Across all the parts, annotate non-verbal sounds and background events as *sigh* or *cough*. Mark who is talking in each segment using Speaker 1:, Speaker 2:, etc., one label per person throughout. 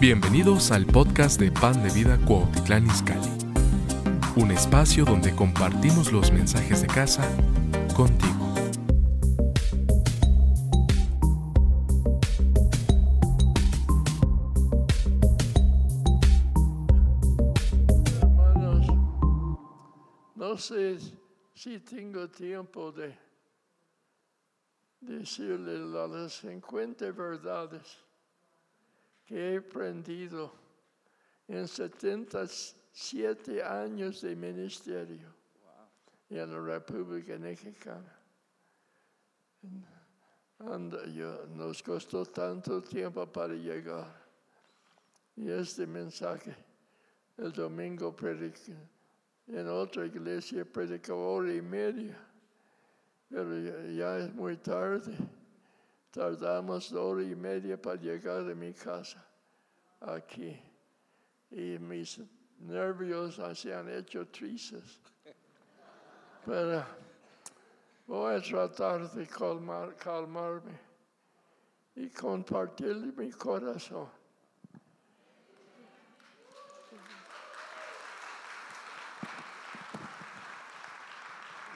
Speaker 1: Bienvenidos al podcast de Pan de Vida Cuautitlán Izcalli, un espacio donde compartimos los mensajes de casa contigo.
Speaker 2: Hermanos, no sé si tengo tiempo de decirle las 50 verdades que he aprendido en 77 años de ministerio en la República Mexicana. Anda, yo- nos costó tanto tiempo para llegar. Y este mensaje el domingo prediqué en otra iglesia predicó hora y media, pero ya, ya es muy tarde. Tardamos hora y media para llegar a mi casa aquí y mis nervios se han hecho tristes. Pero voy a tratar de calmar, calmarme y compartir mi corazón.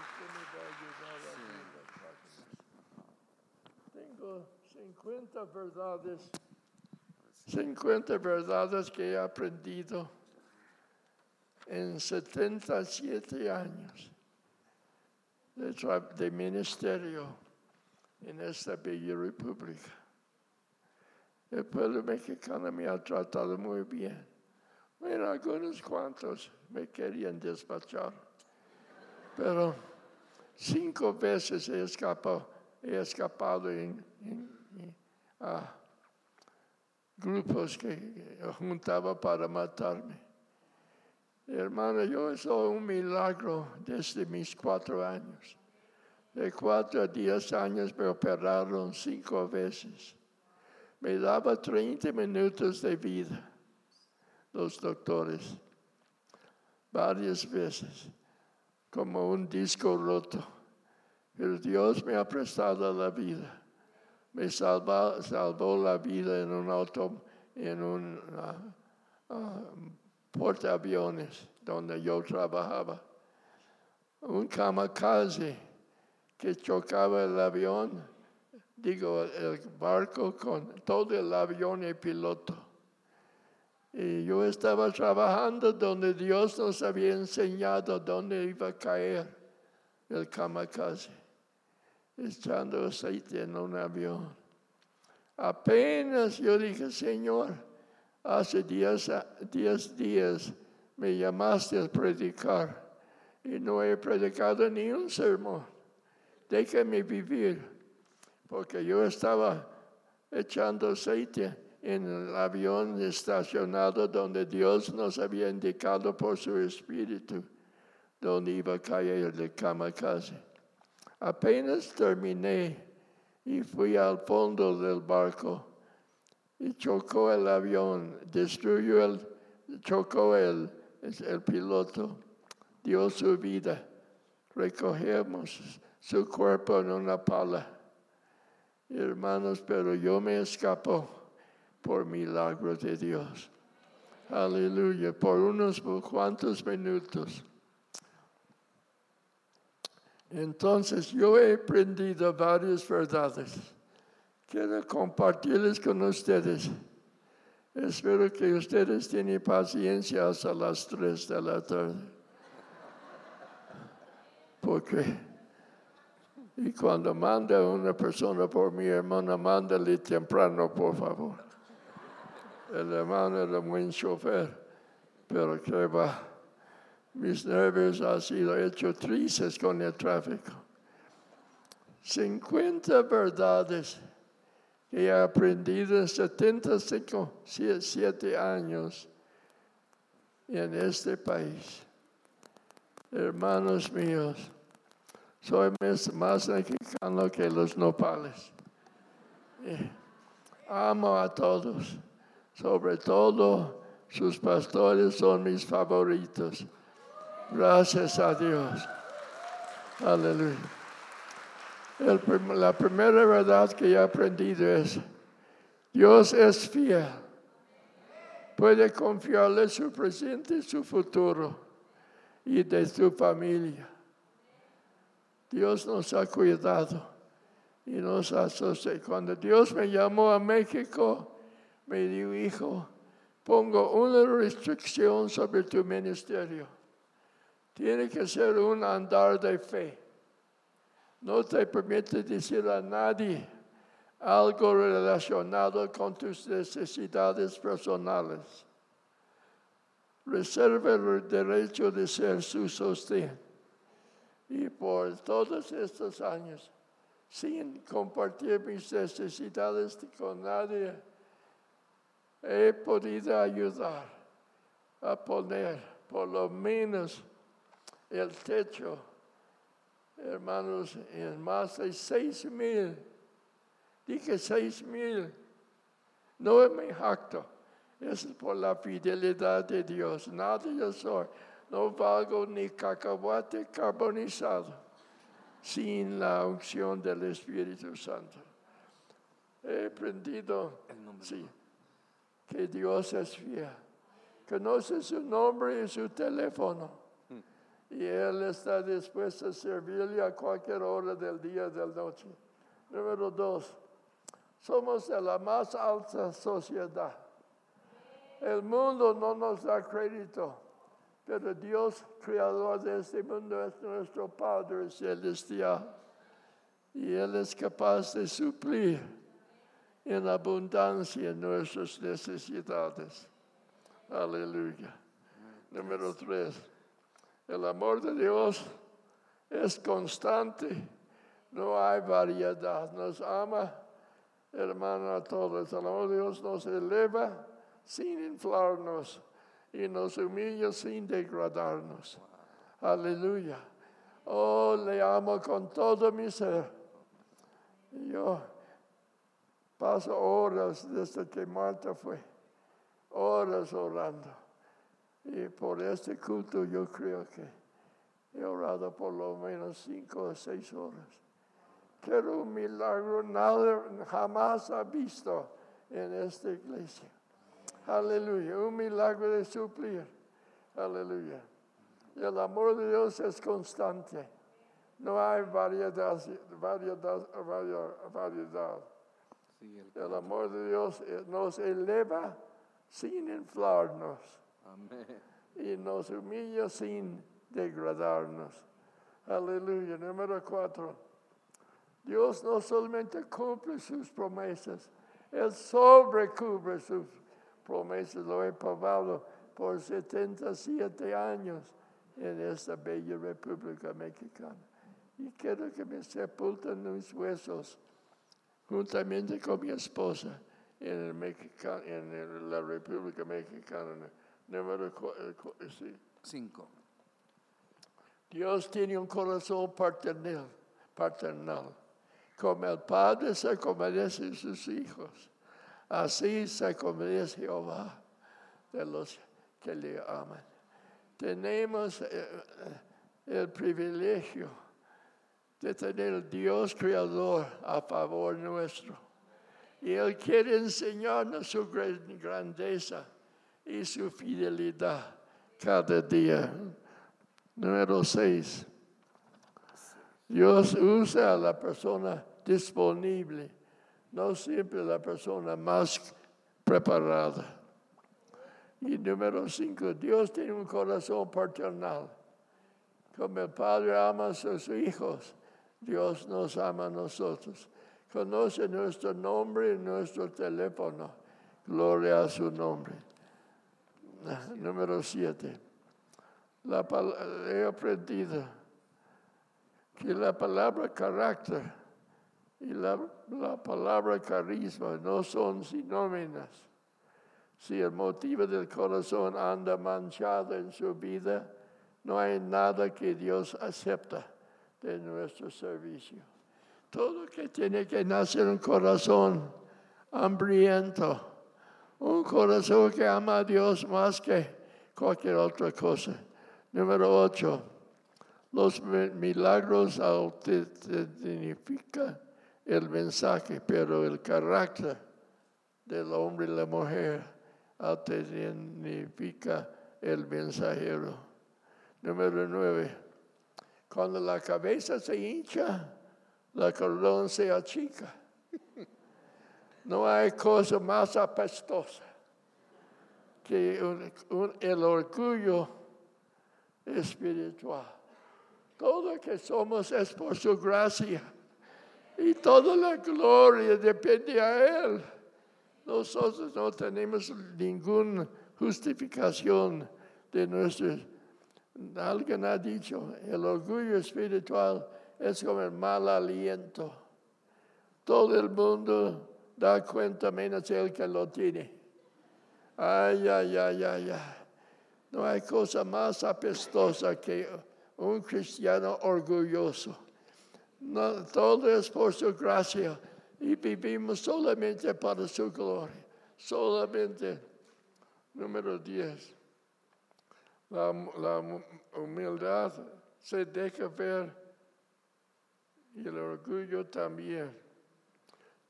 Speaker 2: Usted me va a ayudar a abrir las páginas. Tengo 50 verdades, 50 verdades que he aprendido en 77 años de, de ministerio en esta bella república. El pueblo mexicano me ha tratado muy bien. Bueno, algunos cuantos me querían despachar pero cinco veces he escapado, he escapado en- en, ah, grupos que juntaba para matarme. Hermano, yo soy un milagro desde mis cuatro años. De cuatro a diez años me operaron cinco veces. Me daba 30 minutos de vida los doctores, varias veces como un disco roto. Pero Dios me ha prestado la vida. Me salva- salvó la vida en un auto, en un ah, portaaviones donde yo trabajaba. Un kamikaze que chocaba el avión, digo, el barco con todo el avión y piloto. Y yo estaba trabajando donde Dios nos había enseñado dónde iba a caer el kamikaze, echando aceite en un avión. Apenas yo dije, Señor, hace diez, días me llamaste a predicar y no he predicado ni un sermón. Déjame vivir, porque yo estaba echando aceite en el avión estacionado donde Dios nos había indicado por su espíritu donde iba a caer el kamikaze. Apenas terminé y fui al fondo del barco y chocó el avión, destruyó el, chocó el, el piloto, dio su vida. Recogemos su cuerpo en una pala. Hermanos, pero yo me escapó por milagro de Dios. Aleluya, por unos cuantos minutos. Entonces yo he aprendido varias verdades. Quiero compartirles con ustedes. Espero que ustedes tienen paciencia hasta las 3 de la tarde. Porque y cuando manda una persona por mi hermana, mándale temprano, por favor. El hermano era un buen chofer, pero que va. Mis nervios han sido hechos tristes con el tráfico. 50 verdades que he aprendido en 75, 7 años en este país. Hermanos míos, soy más- mexicano que los nopales. Eh, Amo a todos, sobre todo sus pastores son mis favoritos. Gracias a Dios. Aleluya. La primera verdad que he aprendido es, Dios es fiel. puede confiarle su presente y su futuro y de su familia. Dios nos ha cuidado y nos ha sostenido. Cuando Dios me llamó a México, me dijo, hijo, pongo una restricción sobre tu ministerio. Tiene que ser un andar de fe. No te permite decir a nadie algo relacionado con tus necesidades personales. Reserva el derecho de ser su sostén. Y por todos estos años, sin compartir mis necesidades con nadie, he podido ayudar a poner por lo menos el techo, hermanos, en más de seis mil. Dije seis mil. No me jacto. Es por la fidelidad de Dios. Nada yo soy. No valgo ni cacahuate carbonizado sin la unción del Espíritu Santo. He aprendido sí, que Dios es fiel. Conoce su nombre y su teléfono. Y Él está dispuesto a servirle a cualquier hora del día y de la noche. Número dos, somos de la más alta sociedad. El mundo no nos da crédito, pero Dios, creador de este mundo, es nuestro Padre celestial. Y Él es capaz de suplir en abundancia nuestras necesidades. Aleluya. Número tres, el amor de Dios es constante, no hay variedad. Nos ama, hermano, a todos. El amor de Dios nos eleva sin inflarnos y nos humilla sin degradarnos. Aleluya. Oh, le amo con todo mi ser. Yo paso horas desde que Marta fue, horas orando. Y por este culto yo creo que he orado por lo menos cinco o seis horas. Pero un milagro nada jamás ha visto en esta iglesia. Aleluya. Un milagro de suplir. Aleluya. El amor de Dios es constante. No hay variedad. variedad, variedad. el, amor de Dios nos eleva sin inflarnos. Y nos humilla sin degradarnos. Aleluya. Número cuatro. Dios no solamente cumple sus promesas, Él sobrecubre sus promesas. Lo he probado por 77 años en esta bella República Mexicana. Y quiero que me sepulten mis huesos juntamente con mi esposa en, en la República Mexicana. Número eh,
Speaker 3: cinco.
Speaker 2: Dios tiene un corazón paternal, paternal. Como el Padre se compadece de sus hijos, así se compadece Jehová de los que le aman. Tenemos eh, eh, el privilegio de tener el Dios creador a favor nuestro. Y Él quiere enseñarnos su grandeza y su fidelidad cada día. Número seis. Dios usa a la persona disponible, no siempre la persona más preparada. Y número cinco, Dios tiene un corazón paternal. Como el Padre ama a sus hijos, Dios nos ama a nosotros. Conoce nuestro nombre y nuestro teléfono. Gloria a su nombre. Número siete. La, he aprendido que la palabra carácter y la, la palabra carisma no son sinónimas. Si el motivo del corazón anda manchado en su vida, no hay nada que Dios acepta de nuestro servicio. Todo que tiene que nacer un corazón hambriento un corazón que ama a Dios más que cualquier otra cosa. Número ocho, los milagros autentifican el mensaje, pero el carácter del hombre y la mujer autentifica el mensajero. Número nueve, cuando la cabeza se hincha, la cordón se achica. No hay cosa más apestosa que el orgullo espiritual. Todo que somos es por su gracia y toda la gloria depende a Él. Nosotros no tenemos ninguna justificación de nuestro. Alguien ha dicho, el orgullo espiritual es como el mal aliento. Todo el mundo da cuenta menos el que lo tiene. Ay, ay, ay, ay, ay. No hay cosa más apestosa que un cristiano orgulloso. No, todo es por su gracia y vivimos solamente para su gloria. Solamente. Número 10. La, la humildad se deja ver y el orgullo también.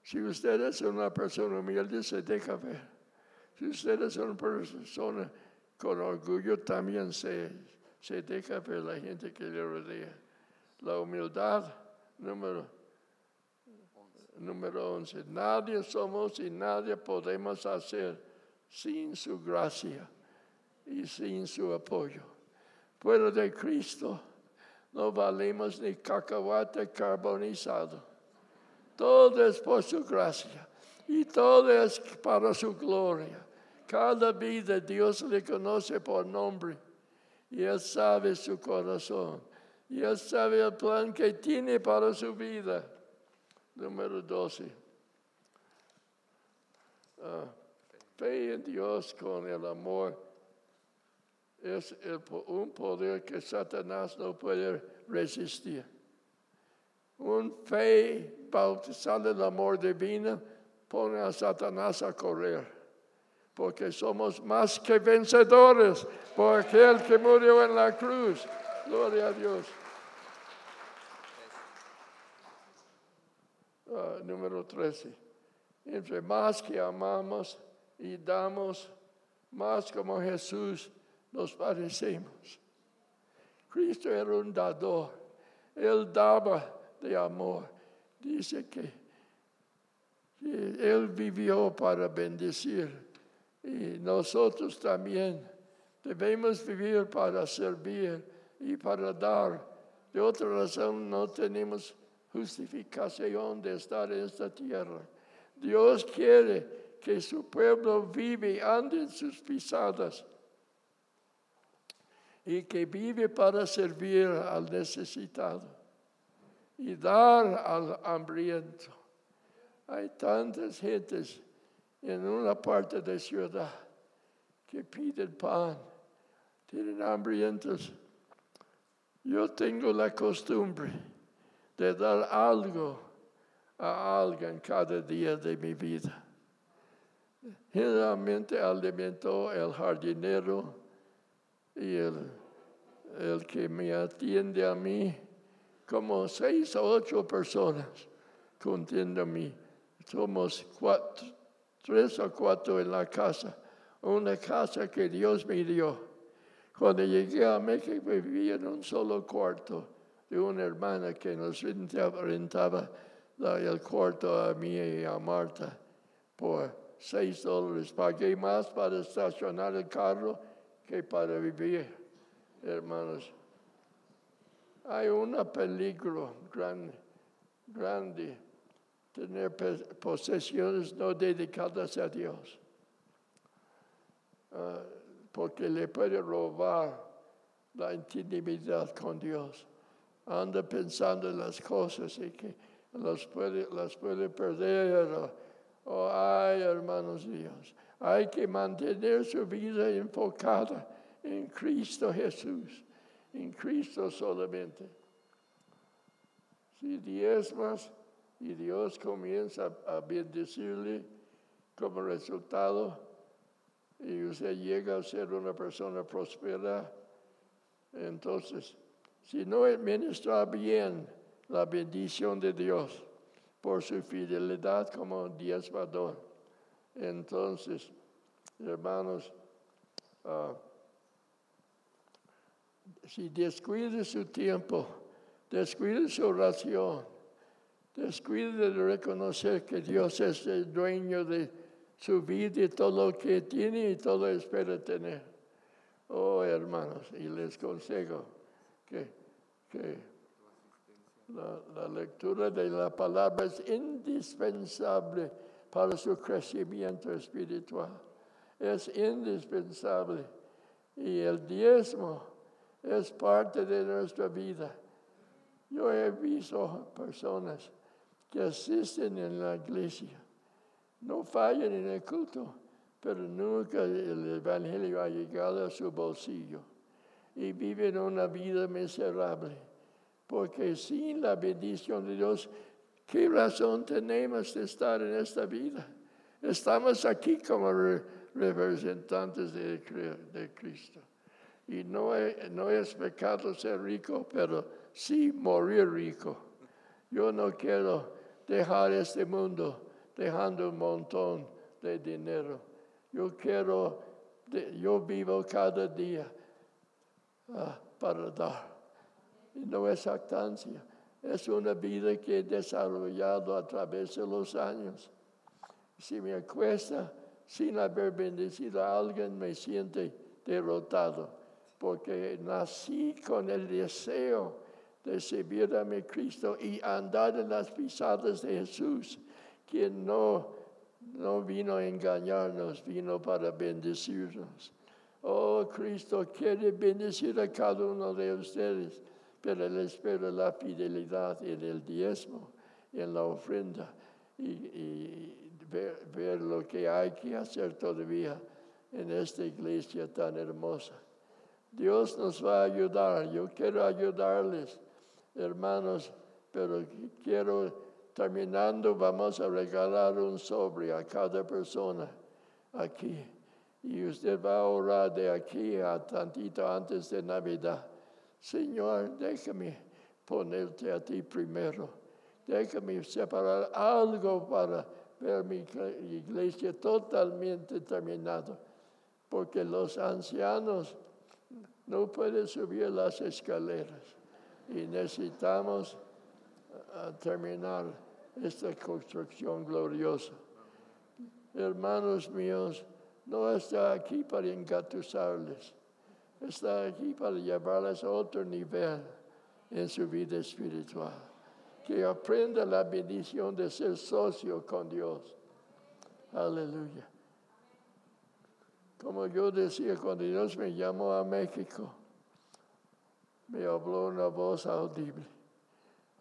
Speaker 2: Si usted es una persona humilde, se deja ver. Si usted es una persona con orgullo, también se, se deja ver la gente que le rodea. La humildad, número, número 11. Nadie somos y nadie podemos hacer sin su gracia y sin su apoyo. Fuera de Cristo no valemos ni cacahuate carbonizado. Todo es por su gracia y todo es para su gloria. Cada vida Dios le conoce por nombre y Él sabe su corazón y Él sabe el plan que tiene para su vida. Número 12. Ah, fe en Dios con el amor es un poder que Satanás no puede resistir. Un fe bautizada en amor divino pone a Satanás a correr, porque somos más que vencedores por aquel que murió en la cruz. Gloria a Dios. Ah, número 13. Entre más que amamos y damos, más como Jesús nos parecemos. Cristo era un dador. Él daba de amor. Dice que, Él vivió para bendecir. Y nosotros también debemos vivir para servir y para dar. De otra razón no tenemos justificación de estar en esta tierra. Dios quiere que su pueblo vive, ande en sus pisadas y que vive para servir al necesitado y dar al hambriento. Hay tantas gentes en una parte de ciudad que piden pan, tienen hambrientos. Yo tengo la costumbre de dar algo a alguien cada día de mi vida. Generalmente alimento el jardinero, y el, el que me atiende a mí, como seis o ocho personas que a mí. Somos cuatro, tres o cuatro en la casa, una casa que Dios me dio. Cuando llegué a México vivía en un solo cuarto de una hermana que nos rentaba el cuarto a mí y a Marta por seis dólares. Pagué más para estacionar el carro que para vivir, hermanos. Hay un peligro grande, grande tener posesiones no dedicadas a Dios, ah, porque le puede robar la intimidad con Dios. Anda pensando en las cosas y que las puede, perder. oh, ay, hermanos Dios. Hay que mantener su vida enfocada en Cristo Jesús, en Cristo solamente. Si más y Dios comienza a bendecirle como resultado y usted llega a ser una persona próspera, entonces, si no administra bien la bendición de Dios por su fidelidad como diezmador, entonces Hermanos, ah, si descuida su tiempo, descuida su oración, descuida de reconocer que Dios es el dueño de su vida y todo lo que tiene y todo espera tener. Oh, hermanos, y les consejo que, que la, la lectura de la palabra es indispensable para su crecimiento espiritual. Es indispensable. Y el diezmo es parte de nuestra vida. Yo he visto personas que asisten en la iglesia, no fallan en el culto, pero nunca el Evangelio ha llegado a su bolsillo y viven una vida miserable, porque sin la bendición de Dios, ¿qué razón tenemos de estar en esta vida? Estamos aquí como representantes de, de Cristo. Y no, no es pecado ser rico, pero sí morir rico. Yo no quiero dejar este mundo dejando un montón de dinero. Yo quiero, yo vivo cada día ah, para dar. Y no es actancia, es una vida que he desarrollado a través de los años. Si me cuesta sin haber bendecido a alguien, me siente derrotado porque nací con el deseo de servir a mi Cristo y andar en las pisadas de Jesús, quien no, no vino a engañarnos, vino para bendecirnos. Oh, Cristo quiere bendecir a cada uno de ustedes, pero Él espera la fidelidad en el diezmo, en la ofrenda y, ver lo que hay que hacer todavía en esta iglesia tan hermosa. Dios nos va a ayudar. Yo quiero ayudarles, hermanos, pero quiero, terminando, vamos a regalar un sobre a cada persona aquí. Y usted va a orar de aquí a tantito antes de Navidad. Señor, déjame ponerte a ti primero. Déjame separar algo para ver mi iglesia totalmente terminada. Porque los ancianos no puede subir las escaleras y necesitamos ah, terminar esta construcción gloriosa. Hermanos míos, no está aquí para engatusarles, está aquí para llevarles a otro nivel en su vida espiritual. Que aprenda la bendición de ser socio con Dios. Aleluya. Como yo decía, cuando Dios me llamó a México, me habló una voz audible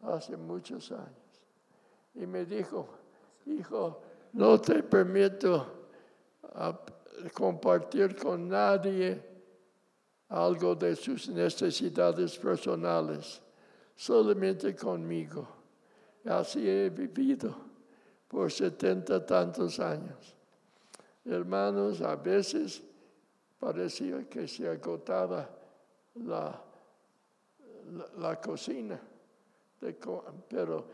Speaker 2: hace muchos años. Y me dijo, hijo, no te permito compartir con nadie algo de sus necesidades personales, solamente conmigo. Así he vivido por setenta tantos años. Hermanos, a veces parecía que se agotaba la, la, cocina, pero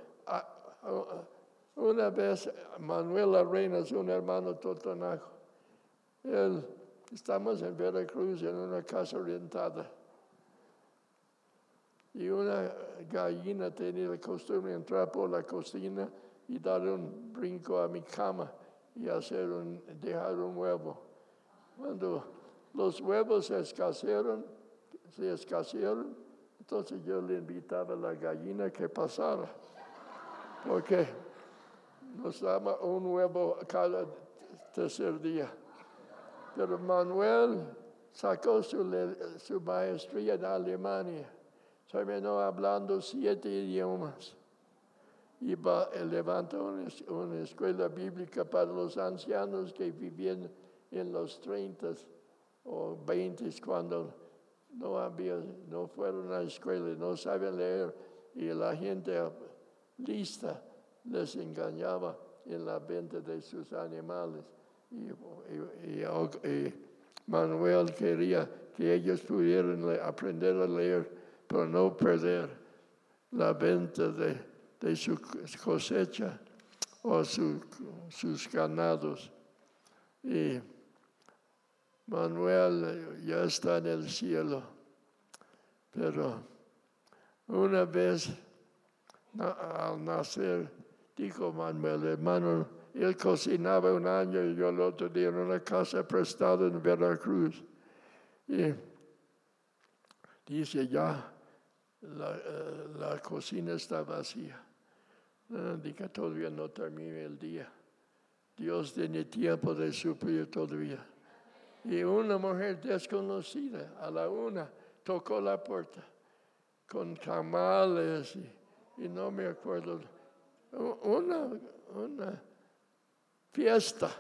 Speaker 2: una vez Manuel Arenas, un hermano totonajo, él, estamos en Veracruz en una casa orientada y una gallina tenía la costumbre de entrar por la cocina y dar un brinco a mi cama y hacer un, dejar un huevo. Cuando los huevos se escasearon, se escasearon, entonces yo le invitaba a la gallina que pasara, porque nos daba un huevo cada tercer día. Pero Manuel sacó su, su maestría en Alemania, terminó hablando siete idiomas y levanta una, una, escuela bíblica para los ancianos que vivían en los 30 o 20 cuando no había, no fueron a la escuela, no sabían leer y la gente lista les engañaba en la venta de sus animales. Y, y Manuel quería que ellos pudieran aprender a leer, pero no perder la venta de de su cosecha o sus ganados. Y Manuel ya está en el cielo, pero una vez al nacer, dijo Manuel, hermano, él cocinaba un año y yo el otro día en una casa prestada en Veracruz. Y dice ya, la, eh, la cocina está vacía. Diga, todavía no termina el día. Dios tiene tiempo de suplir todavía. Y una mujer desconocida a la una tocó la puerta con camales y, no me acuerdo. Una, una fiesta,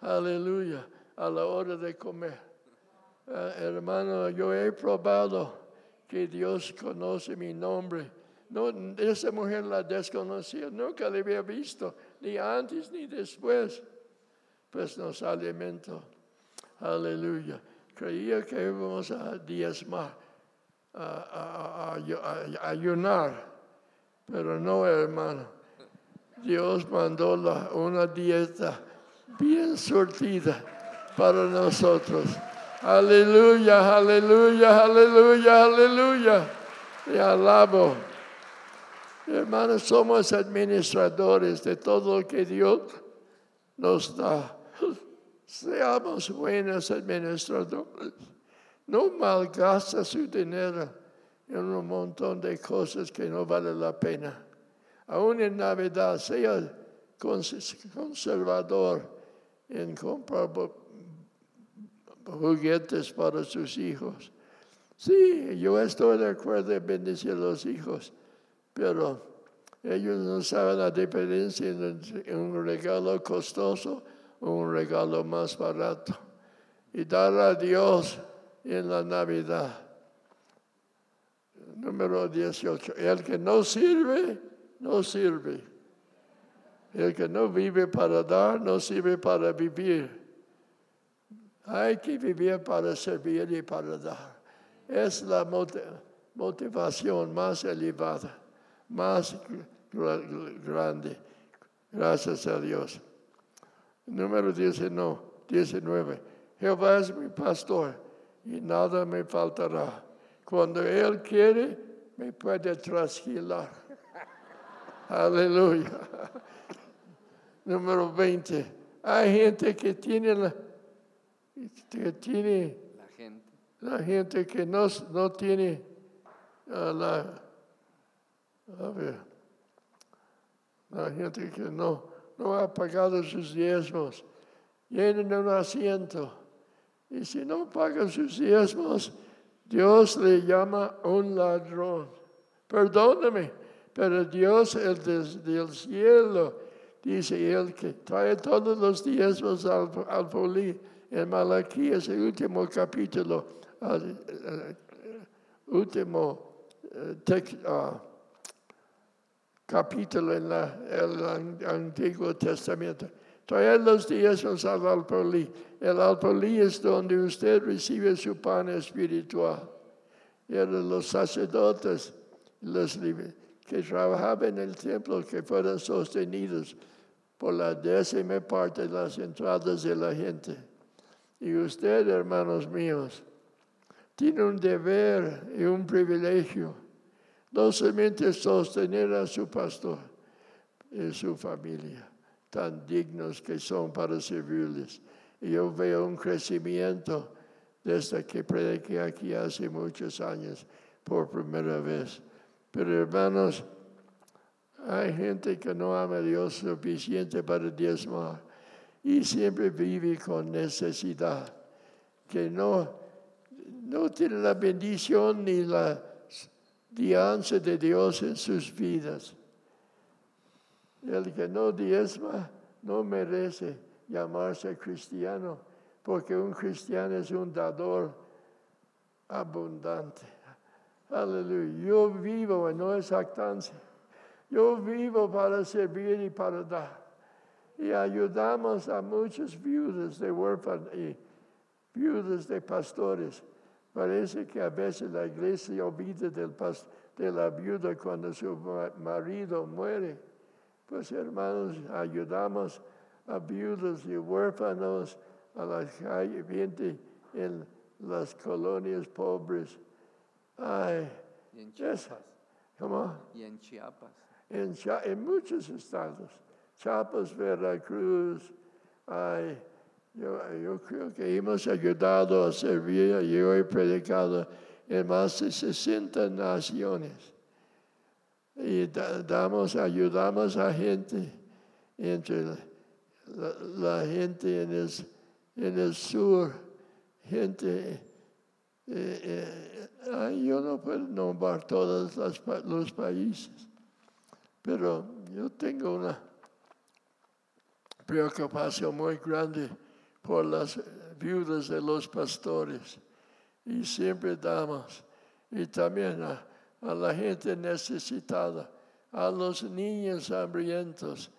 Speaker 2: aleluya, a la hora de comer. Eh, hermano, yo he probado que Dios conoce mi nombre. No, esa mujer la desconocía, nunca la había visto, ni antes ni después. Pues nos alimentó. Aleluya. Creía que íbamos a diezmar, a, ayunar, pero no, hermano. Dios mandó una dieta bien surtida para nosotros. Aleluya, aleluya, aleluya, aleluya. Y alabo. Hermanos, somos administradores de todo lo que Dios nos da. Seamos buenos administradores. No malgasta su dinero en un montón de cosas que no vale la pena. Aún en Navidad, sea conservador en comprar juguetes para sus hijos. Sí, yo estoy de acuerdo en bendecir a los hijos, pero ellos no saben la diferencia entre un regalo costoso un regalo más barato y dar a Dios en la Navidad. Número 18. El que no sirve, no sirve. El que no vive para dar, no sirve para vivir. Hay que vivir para servir y para dar. Es la motivación más elevada, más grande. Gracias a Dios. Número 19. Jehová es mi pastor y nada me faltará. Cuando Él quiere, me puede trasquilar. *laughs* Aleluya. *laughs* Número 20. Hay gente que tiene la, que tiene
Speaker 3: la gente,
Speaker 2: la gente que no, no tiene uh, la, a ver, la gente que no, no ha pagado sus diezmos, llenen un asiento. Y si no paga sus diezmos, Dios le llama un ladrón. Perdóname, pero Dios, el del cielo, dice él que trae todos los diezmos al, al polí. En Malaquías, el último capítulo, último uh, capítulo en el Antiguo Testamento. Traer los días al alpolí. El alpolí es donde usted recibe su pan espiritual. Eran los sacerdotes los que trabajaban en el templo que fueron sostenidos por la décima parte de las entradas de la gente. Y usted, hermanos míos, tiene un deber y un privilegio solamente sostener a su pastor y su familia, tan dignos que son para servirles. Y yo veo un crecimiento desde que prediqué aquí hace muchos años por primera vez. Pero hermanos, hay gente que no ama a Dios suficiente para diezmar y siempre vive con necesidad, que no, no tiene la bendición ni la guianza de Dios en sus vidas. El que no diezma no merece llamarse cristiano, porque un cristiano es un dador abundante. Aleluya. Yo vivo en no exactancia. Yo vivo para servir y para dar. Y ayudamos a muchos viudas de huérfanos y viudas de pastores Parece que a veces la iglesia olvida del de la viuda cuando su marido muere. Pues hermanos, ayudamos a viudas y huérfanos a la gente en las colonias pobres. Ay,
Speaker 3: Y en Chiapas.
Speaker 2: ¿cómo?
Speaker 3: Y en Chiapas.
Speaker 2: En, Chia- en muchos estados, Chiapas, Veracruz, ay, yo, yo creo que hemos ayudado a servir, yo he predicado en más de 60 naciones. Y da- damos, ayudamos a gente, entre la, gente en el, en el sur, gente, eh, eh, yo no puedo nombrar todos los países. Pero yo tengo una preocupación muy grande por las viudas de los pastores y siempre damos. Y también a, la gente necesitada, a los niños hambrientos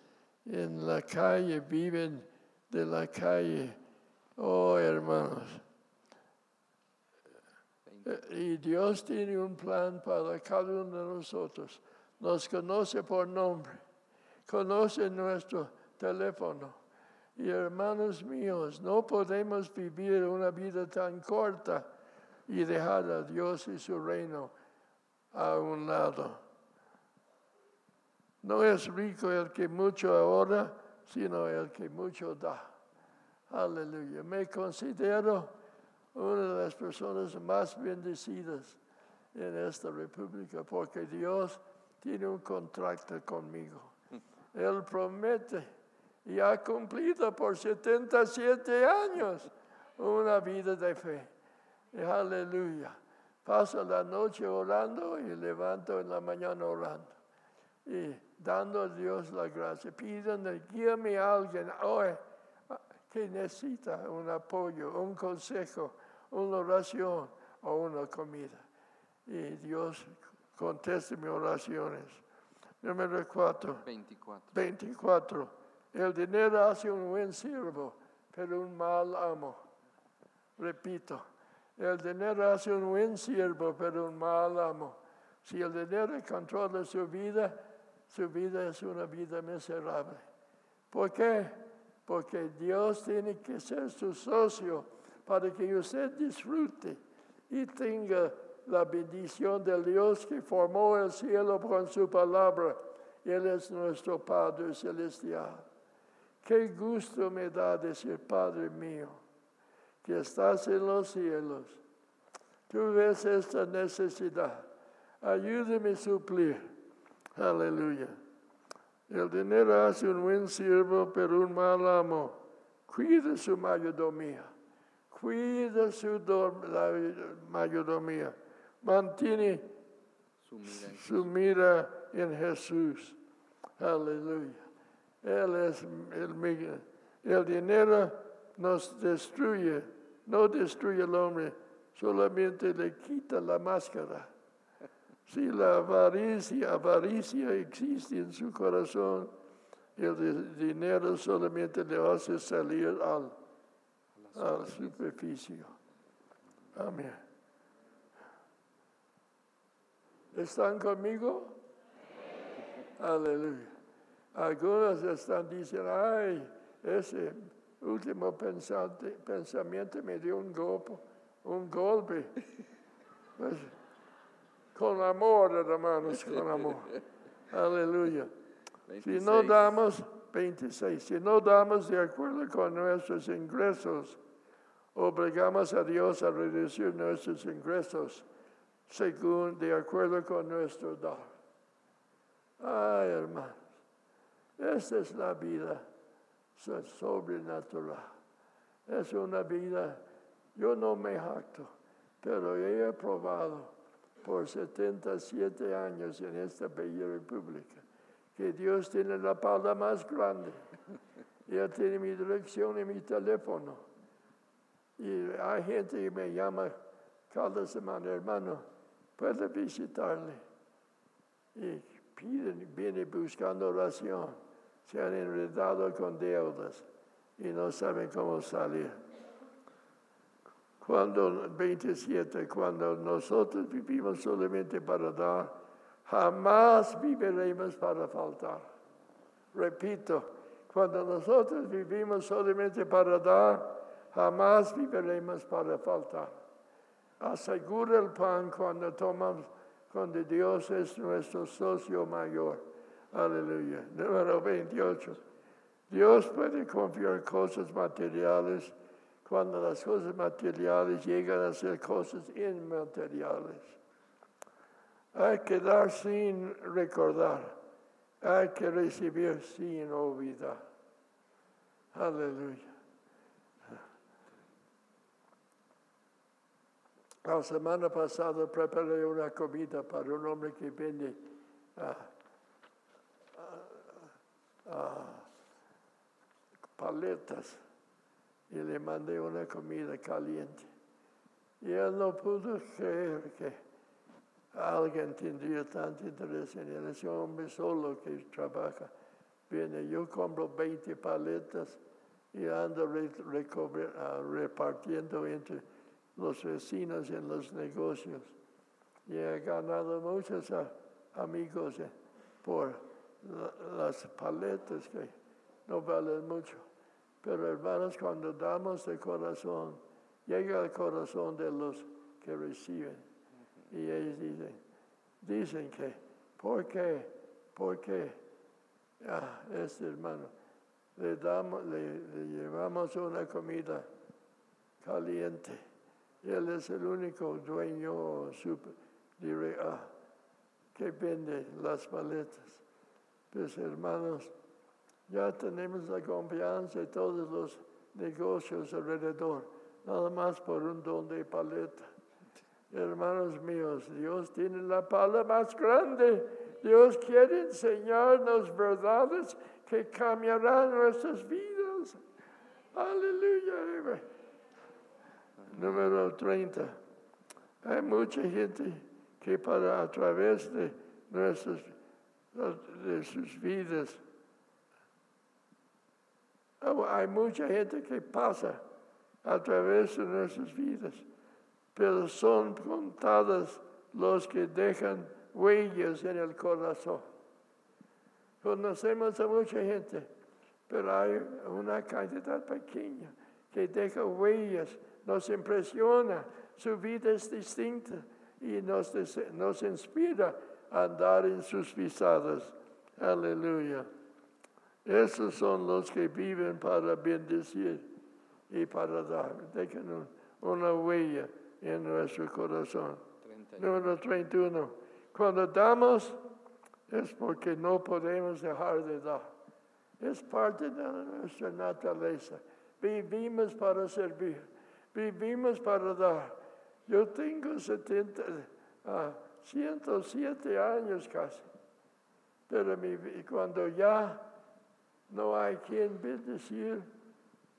Speaker 2: en la calle, viven de la calle. Oh, hermanos. Y Dios tiene un plan para cada uno de nosotros. Nos conoce por nombre, conoce nuestro teléfono. Y hermanos míos, no podemos vivir una vida tan corta y dejar a Dios y su reino a un lado. No es rico el que mucho ahorra, sino el que mucho da. Aleluya. Me considero una de las personas más bendecidas en esta república porque Dios tiene un contrato conmigo. Él promete y ha cumplido por 77 años una vida de fe. Aleluya. Paso la noche orando y levanto en la mañana orando. Y dando a Dios la gracia. Pídanle, guíame a alguien hoy que necesita un apoyo, un consejo, una oración o una comida. Y Dios conteste mis oraciones. Número cuatro.
Speaker 3: 24.
Speaker 2: 24. El dinero hace un buen siervo, pero un mal amo. Repito, el dinero hace un buen siervo, pero un mal amo. Si el dinero controla su vida, su vida es una vida miserable. ¿Por qué? Porque Dios tiene que ser su socio para que usted disfrute y tenga la bendición del Dios que formó el cielo con su palabra. Él es nuestro Padre Celestial. Qué gusto me da decir, Padre mío, que estás en los cielos. Tú ves esta necesidad. Ayúdame a suplir. Aleluya. El dinero hace un buen siervo, pero un mal amo. Cuida su mayordomía. Cuida su do- la mayordomía. Mantiene
Speaker 3: Su mira en
Speaker 2: su mira en Jesús. Aleluya. Él es el, el dinero nos destruye, no destruye al hombre, solamente le quita la máscara. Si la avaricia, avaricia existe en su corazón, el di- dinero solamente le hace salir al, al superficie. Amén. ¿Están conmigo? Aleluya. Algunos están diciendo, ay, ese último pensante- pensamiento me dio un golpe, un golpe. *laughs* Pues, con amor, hermanos, con amor. Aleluya. Si no
Speaker 3: 26.
Speaker 2: damos, 26, si no damos de acuerdo con nuestros ingresos, obligamos a Dios a reducir nuestros ingresos según de acuerdo con nuestro dar. Ay, hermanos, esta es la vida so- sobrenatural. Es una vida, yo no me jacto, pero he probado por 77 años en esta bella república que Dios tiene la palabra más grande. Y Él tiene mi dirección y mi teléfono. Y hay gente que me llama cada semana, hermano, puede visitarle. Piden, viene buscando oración. Se han enredado con deudas y no saben cómo salir. Cuando, 27, cuando nosotros vivimos solamente para dar, jamás viviremos para faltar. Repito, cuando nosotros vivimos solamente para dar, jamás viviremos para faltar. Asegura el pan cuando tomamos, cuando Dios es nuestro socio mayor. Aleluya. Número 28. Dios puede confiar cosas materiales cuando las cosas materiales llegan a ser cosas inmateriales. Hay que dar sin recordar. Hay que recibir sin olvidar. Aleluya. La semana pasada preparé una comida para un hombre que ah, ah, ah, paletas y le mandé una comida caliente. Y él no pudo creer que alguien tendría tanto interés en él. Es un hombre solo que trabaja. Viene, yo compro 20 paletas y ando repartiendo entre los vecinos en los negocios. Y he ganado muchos amigos eh, por las paletas que no valen mucho. Pero hermanos, cuando damos de corazón, llega al corazón de los que reciben. Y ellos dicen, dicen que, ¿por qué? Porque ah, este hermano, le, damos, le, llevamos una comida caliente. Él es el único dueño super, diré, ah, que vende las paletas. Pues hermanos, ya tenemos la confianza de todos los negocios alrededor, nada más por un don de paleta. Hermanos míos, Dios tiene la palabra más grande. Dios quiere enseñarnos verdades que cambiarán nuestras vidas. Aleluya. Número 30. Hay mucha gente que para a través de nuestras de sus vidas Oh, hay mucha gente que pasa a través de nuestras vidas, pero son contadas los que dejan huellas en el corazón. Conocemos a mucha gente, pero hay una cantidad pequeña que deja huellas, nos impresiona, su vida es distinta y nos, nos inspira a andar en sus pisadas. Aleluya. Esos son los que viven para bendecir y para dar. Dejen una huella en nuestro corazón. Número 31. Cuando damos es porque no podemos dejar de dar. Es parte de nuestra naturaleza. Vivimos para servir. Vivimos para dar. Yo tengo 70, 107 ah, años casi. Pero cuando ya no hay quien bendecir.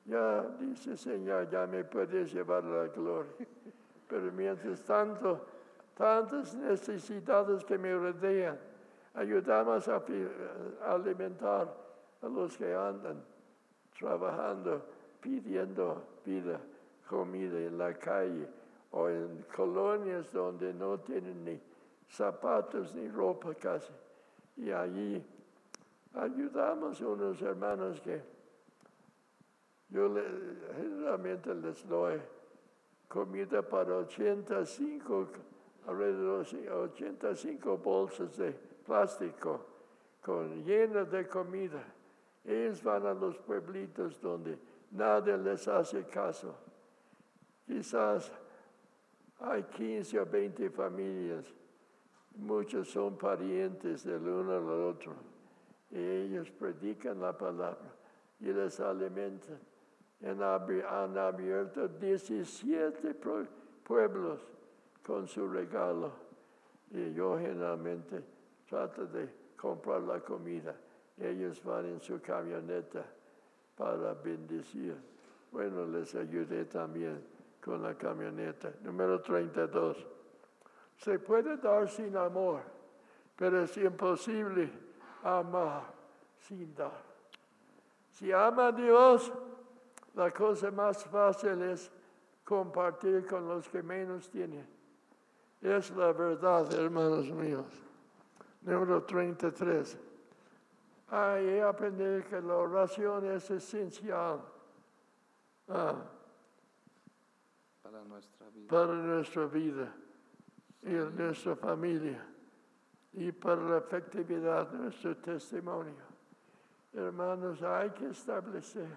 Speaker 2: Ya dice Señor, ya me puedes llevar la gloria. *laughs* Pero mientras tanto, tantas necesidades que me rodean, ayudamos a, alimentar a los que andan trabajando, pidiendo vida, comida en la calle o en colonias donde no tienen ni zapatos ni ropa casi. Y allí ayudamos a unos hermanos que yo generalmente les doy comida para 85, alrededor de 85 bolsas de plástico con llenas de comida. Ellos van a los pueblitos donde nadie les hace caso. Quizás hay 15 o 20 familias, muchos son parientes del uno al otro ellos predican la palabra y les alimentan. han abierto 17 pueblos con su regalo. Y yo generalmente trato de comprar la comida. Ellos van en su camioneta para bendecir. Bueno, les ayudé también con la camioneta. Número 32. Se puede dar sin amor, pero es imposible amar sin dar. Si ama a Dios, la cosa más fácil es compartir con los que menos tienen. Es la verdad, hermanos míos. Número 33. Ahí he aprendido que la oración es esencial. Ah,
Speaker 3: para nuestra vida.
Speaker 2: y nuestra familia y para la efectividad de nuestro testimonio. Hermanos, hay que establecer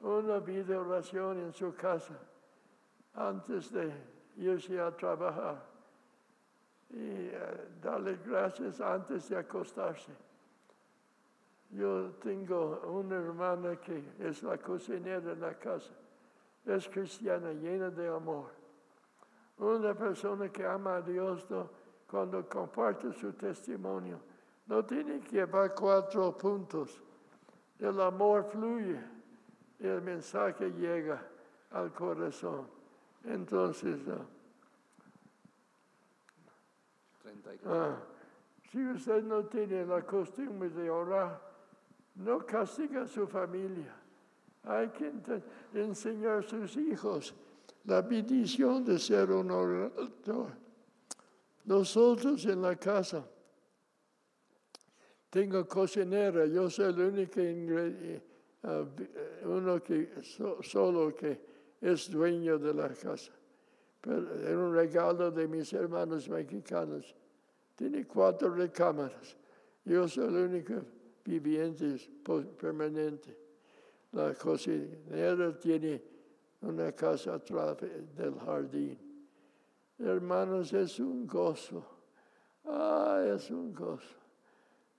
Speaker 2: una vida de oración en su casa antes de irse a trabajar y eh, darle gracias antes de acostarse. Yo tengo una hermana que es la cocinera en la casa. Es cristiana, llena de amor. Una persona que ama a Dios no, cuando comparte su testimonio no tiene que llevar cuatro puntos. El amor fluye, el mensaje llega al corazón. Entonces,
Speaker 3: 34.
Speaker 2: Ah, si usted no tiene la costumbre de orar, no castiga a su familia. Hay que enseñar a sus hijos la bendición de ser un orador. Nosotros en la casa, tengo cocinera, yo soy el único ah, eh, uno que so- solo que es dueño de la casa. Pero era un regalo de mis hermanos mexicanos. Tiene cuatro recámaras. Yo soy el único viviente po- permanente. La cocinera tiene una casa atrás del jardín. Hermanos, es un gozo. Ah, es un gozo.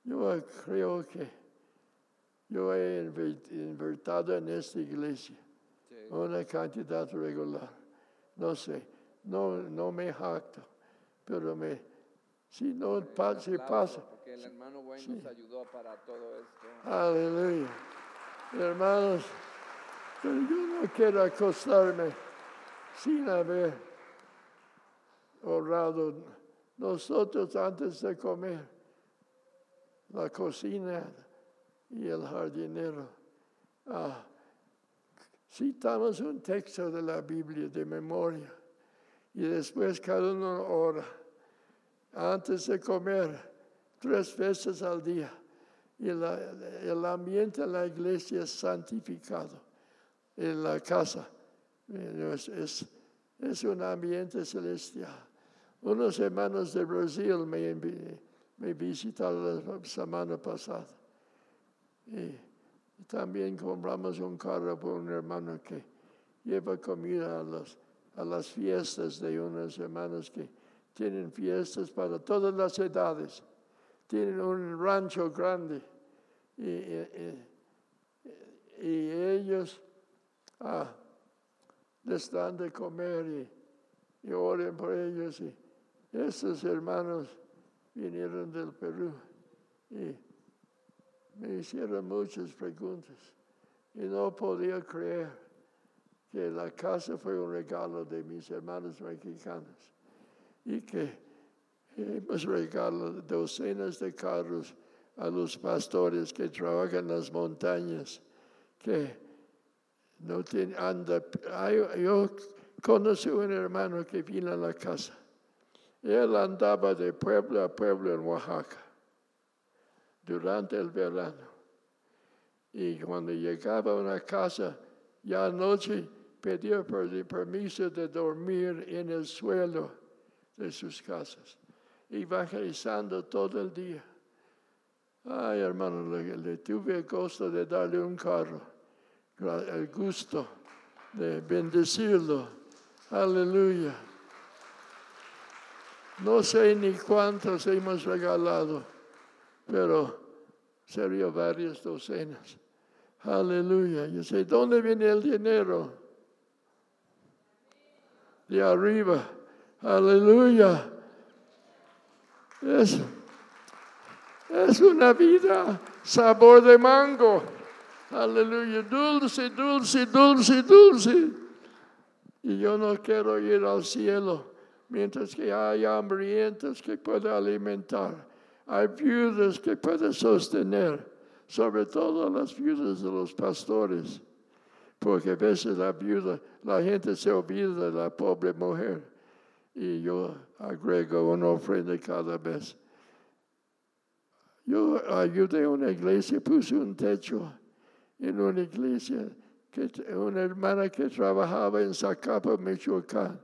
Speaker 2: Yo creo que yo he inver- invertido en esta iglesia
Speaker 3: Sí.
Speaker 2: una cantidad regular. No sé, no, no me jacto, pero me, si no pa- pasa,
Speaker 3: Porque el hermano Wayne
Speaker 2: Sí.
Speaker 3: nos ayudó para todo esto.
Speaker 2: aleluya. Hermanos, yo no quiero acostarme sin haber orado. Nosotros antes de comer, la cocina y el jardinero, ah, citamos un texto de la Biblia de memoria y después cada uno ora antes de comer tres veces al día. Y la- el ambiente en la iglesia es santificado. En la casa es, un ambiente celestial. Unos hermanos de Brasil me, visitaron la semana pasada. También compramos un carro por un hermano que lleva comida a, a las fiestas de unos hermanos que tienen fiestas para todas las edades. Tienen un rancho grande y, ellos ah, les dan de comer y, y oren por ellos. Y estos hermanos vinieron del Perú y me hicieron muchas preguntas y no podía creer que la casa fue un regalo de mis hermanos mexicanos y que hemos regalado docenas de carros a los pastores que trabajan en las montañas, que no tienen, anda, yo conocí un hermano que vino a la casa. Él andaba de pueblo a pueblo en Oaxaca durante el verano. Y cuando llegaba a una casa, ya anoche pedía per- permiso de dormir en el suelo de sus casas, evangelizando todo el día. Ay, hermano, le, le tuve el gusto de darle un carro, el gusto de bendecirlo. Aleluya. No sé ni cuántos hemos regalado, pero sería varias docenas. Aleluya. Yo sé, ¿dónde viene el dinero? De arriba. Aleluya. Es, es una vida sabor de mango. Aleluya. Dulce, dulce, dulce, dulce. Y yo no quiero ir al cielo mientras que hay hambrientos que pueda alimentar. Hay viudas que puede sostener, sobre todo las viudas de los pastores, porque a veces la viuda, la gente se olvida de la pobre mujer y yo agrego una ofrenda cada vez. Yo ayudé a una iglesia, puse un techo en una iglesia que una hermana que trabajaba en Zacapa, Michoacán,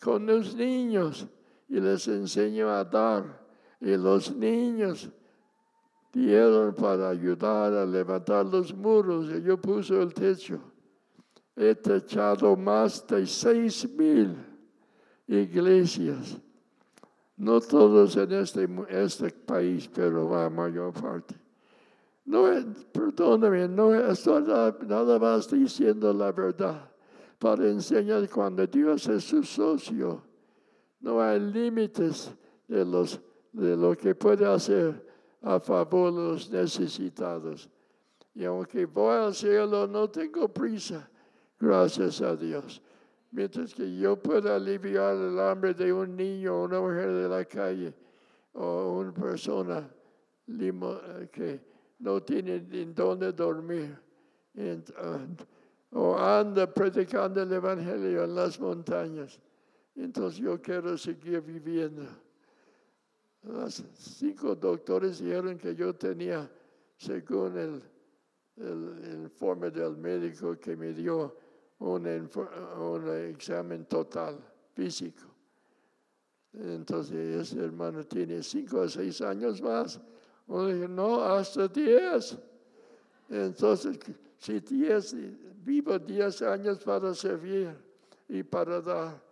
Speaker 2: con los niños y les enseñó a dar. Y los niños dieron para ayudar a levantar los muros y yo puse el techo. He techado más de seis mil iglesias. No todos en este, este país, pero la mayor parte. No, perdóname, no estoy na- nada más diciendo la verdad para enseñar cuando Dios es su socio. No hay límites de, los, de lo que puede hacer a favor de los necesitados. Y aunque voy al cielo, no tengo prisa, gracias a Dios. Mientras que yo pueda aliviar el hambre de un niño o una mujer de la calle o una persona que no tiene en dónde dormir o anda predicando el Evangelio en las montañas. Entonces yo quiero seguir viviendo. Los cinco doctores dijeron que yo tenía, según el informe del médico que me dio, un, un examen total físico. Entonces ese hermano tiene cinco o seis años más. Uno no, hasta diez. Entonces, si diez, vivo diez años para servir y para dar.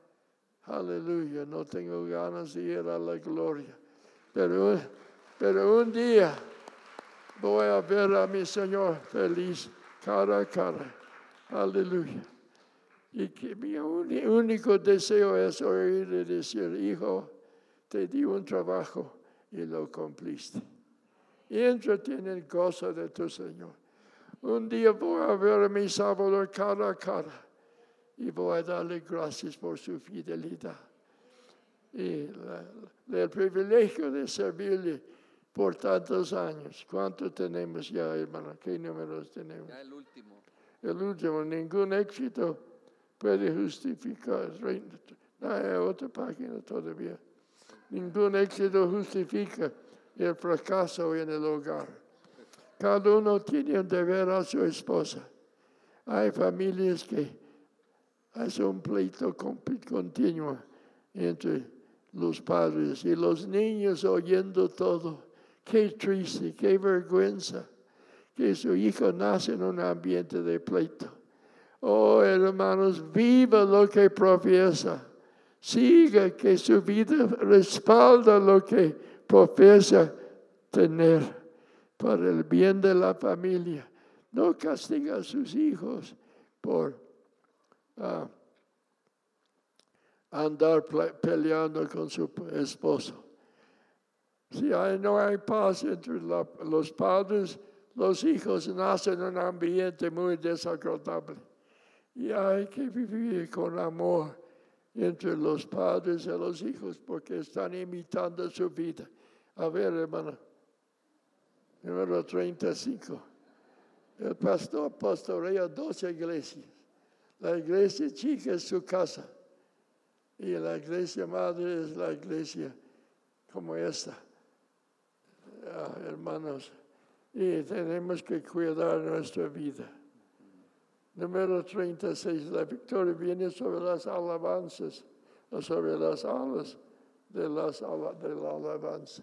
Speaker 2: Aleluya, no tengo ganas de ir a la gloria. Pero, pero un día voy a ver a mi Señor feliz, cara a cara. Aleluya. Y que mi único deseo es oírle decir, hijo, te di un trabajo y lo cumpliste. Y entrate en el gozo de tu Señor. Un día voy a ver a mi Salvador cara a cara y voy a darle gracias por su fidelidad. Y la- la- el privilegio de servirle por tantos años. ¿Cuánto tenemos ya, hermano? ¿Qué números tenemos?
Speaker 3: Ya el último.
Speaker 2: El último, ningún éxito puede justificar. Hay otra página todavía. Ningún éxito justifica el fracaso en el hogar. Cada uno tiene un deber a su esposa. Hay familias que hay un pleito con- continuo entre los padres y los niños oyendo todo. Qué triste, qué vergüenza que su hijo nace en un ambiente de pleito. Oh, hermanos, viva lo que profesa. Siga que su vida respalda lo que profesa tener para el bien de la familia. No castiga a sus hijos por ah, andar peleando con su esposo. Si hay- no hay paz entre los padres, los hijos nacen en un ambiente muy desagradable. Y hay que vivir con amor entre los padres y los hijos porque están imitando su vida. A ver, hermano, número 35. El pastor pastorea dos iglesias. La iglesia chica es su casa y la iglesia madre es la iglesia como esta. Ah, hermanos, y tenemos que cuidar nuestra vida. Número 36, la victoria viene sobre las alabanzas, sobre las alas de, las, de la alabanza.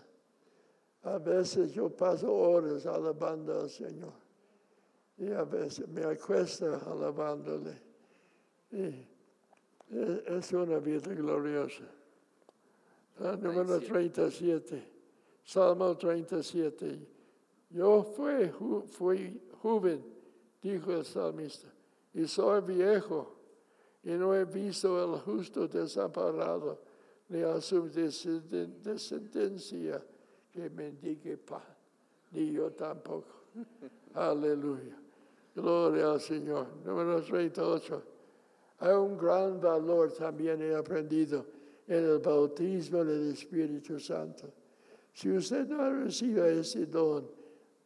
Speaker 2: A veces yo paso horas alabando al Señor y a veces me acuesto alabándole. Y es- una vida gloriosa. Ah, número 37, Salmo 37. Yo fui, ju- fui joven, dijo el salmista, y soy viejo, y no he visto el justo desamparado, ni a su descenden- descendencia que mendigue pan, ni yo tampoco. *laughs* Aleluya. Gloria al Señor. Número 38. Hay un gran valor también he aprendido en el bautismo del Espíritu Santo. Si usted no recibe ese don,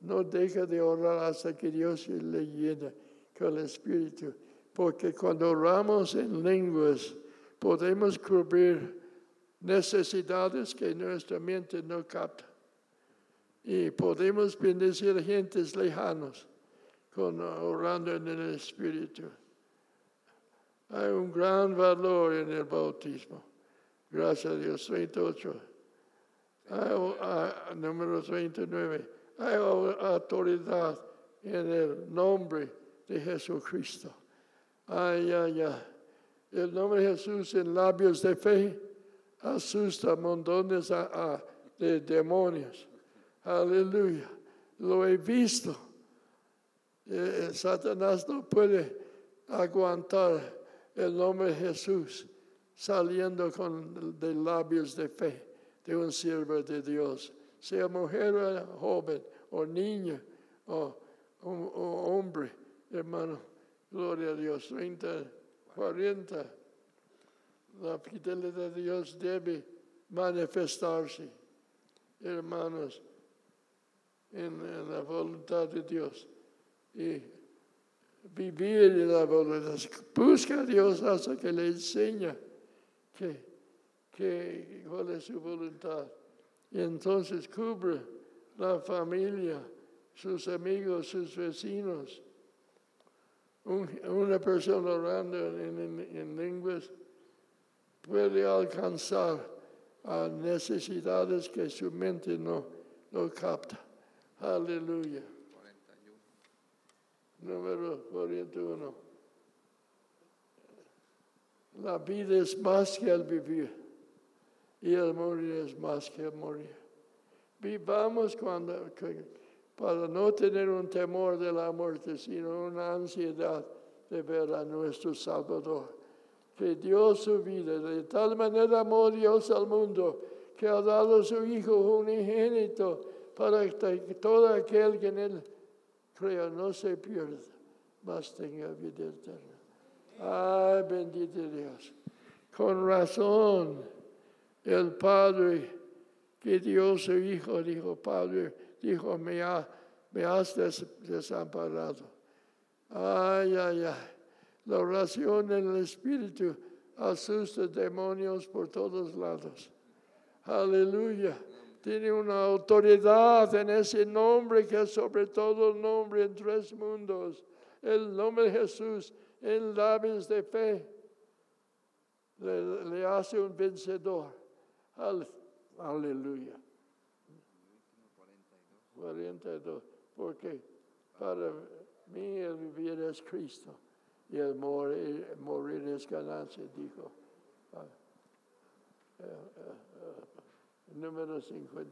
Speaker 2: no deja de orar hasta que Dios le llene con el Espíritu. Porque cuando oramos en lenguas, podemos cubrir necesidades que nuestra mente no capta. Y podemos bendecir gentes lejanos con orando en el Espíritu. Hay un gran valor en el bautismo. Gracias a Dios. 28. Hay, número 29. Hay au- autoridad en el nombre de Jesucristo. Ay, ay, ay. El nombre de Jesús en labios de fe asusta montones a- a- de demonios. Aleluya. Lo he visto. Eh, Satanás no puede aguantar el nombre de Jesús saliendo con de labios de fe de un siervo de Dios, sea mujer o joven o niño o hombre, hermano. Gloria a Dios. 30, 40. La fidelidad de Dios debe manifestarse, hermanos, en, la voluntad de Dios. Y vivir en la voluntad. Busca a Dios hasta que le enseña que, que, cuál es su voluntad. Y entonces cubre la familia, sus amigos, sus vecinos. Un- una persona orando en, en- en lenguas puede alcanzar a necesidades que su mente no, no capta. Aleluya.
Speaker 3: 41.
Speaker 2: Número 41. La vida es más que el vivir y el morir es más que el morir. Vivamos cuando, para no tener un temor de la muerte, sino una ansiedad de ver a nuestro Salvador, que dio su vida. De tal manera amó Dios al mundo, que ha dado su Hijo unigénito para que todo aquel que en él crea no se pierda, mas tenga vida eterna. Ay, bendito Dios. Con razón, el Padre que dio su Hijo dijo, Padre, dijo, me, ha- me has des- desamparado. Ay, ay, ay. La oración en el Espíritu asusta demonios por todos lados. Aleluya. Tiene una autoridad en ese nombre que es sobre todo nombre en tres mundos. El nombre de Jesús en labios de fe le, le hace un vencedor. Ale- Aleluya. 42. Porque para mí el vivir es Cristo y el morir, morir es ganancia, dijo. Ah, eh, eh, eh, número 50,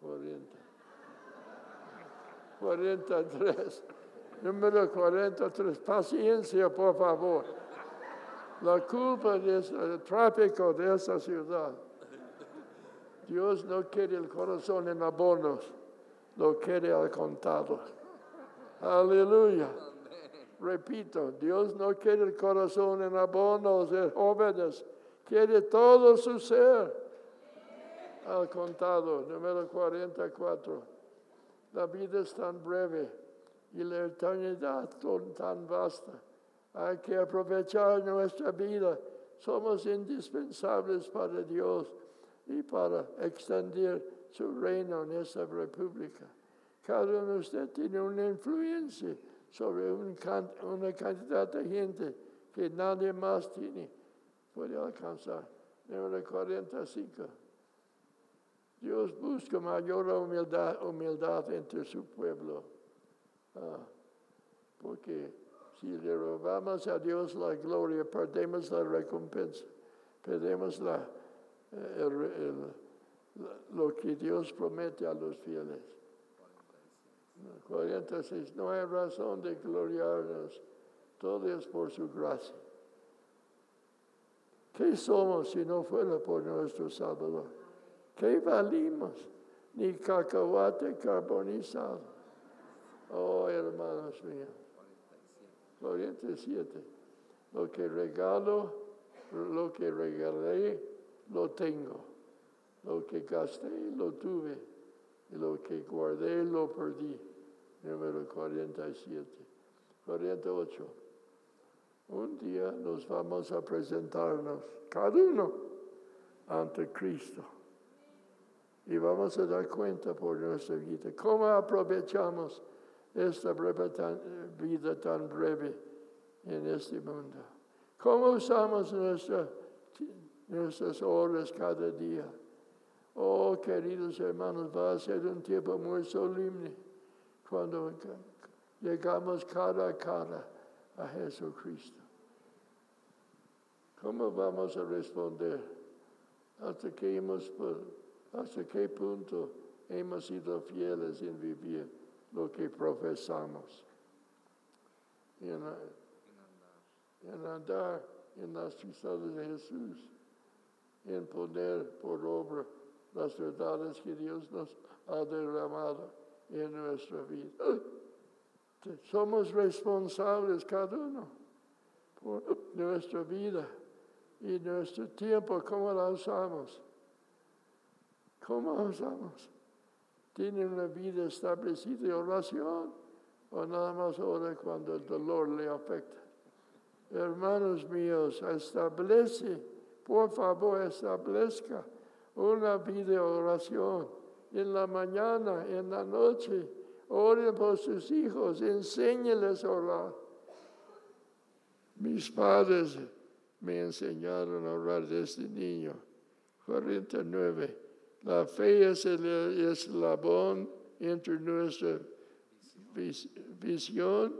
Speaker 2: 40. 43. Número 43. Paciencia, por favor. La culpa del tráfico de esa ciudad. Dios no quiere el corazón en abonos, lo quiere al contado. Aleluya. Repito, Dios no quiere el corazón en abonos de jóvenes, quiere todo su ser al contado. Número 44. La vida es tan breve y la eternidad tan vasta. Hay que aprovechar nuestra vida. Somos indispensables para Dios y para extender su reino en esta república. Cada uno de ustedes tiene una influencia sobre una cantidad de gente que nadie más tiene, puede alcanzar. Número 45. Dios busca mayor humildad, humildad entre su pueblo. Ah, porque si le robamos a Dios la gloria, perdemos la recompensa, perdemos la, eh, lo que Dios promete a los fieles. 46. No hay razón de gloriarnos, todo es por su gracia. ¿Qué somos si no fuera por nuestro Salvador? ¿Qué valimos? Ni cacahuate carbonizado. Oh, hermanos míos. 47. Lo que regalo, lo que regalé, lo tengo. Lo que gasté, lo tuve. Y lo que guardé, lo perdí. Número 47. 48. Un día nos vamos a presentarnos, cada uno, ante Cristo. Y vamos a dar cuenta por nuestra vida. ¿Cómo aprovechamos esta breve vida tan breve en este mundo. ¿Cómo usamos nuestra- nuestras horas cada día? Oh, queridos hermanos, va a ser un tiempo muy solemne cuando llegamos cara a cara a Jesucristo. ¿Cómo vamos a responder? ¿Hasta qué, hemos, hasta qué punto hemos sido fieles en vivir lo que profesamos? En, andar en las pisadas de Jesús, en poner por obra las verdades que Dios nos ha derramado en nuestra vida. Somos responsables cada uno por nuestra vida y nuestro tiempo, cómo la usamos. ¿Cómo la usamos? ¿Tienen una vida establecida de oración o nada más ora cuando el dolor le afecta? Hermanos míos, establece, por favor, establezca una vida oración en la mañana, en la noche. Oren por sus hijos, enséñeles a orar. Mis padres me enseñaron a orar desde niño. 49. La fe es el eslabón entre nuestra vis- visión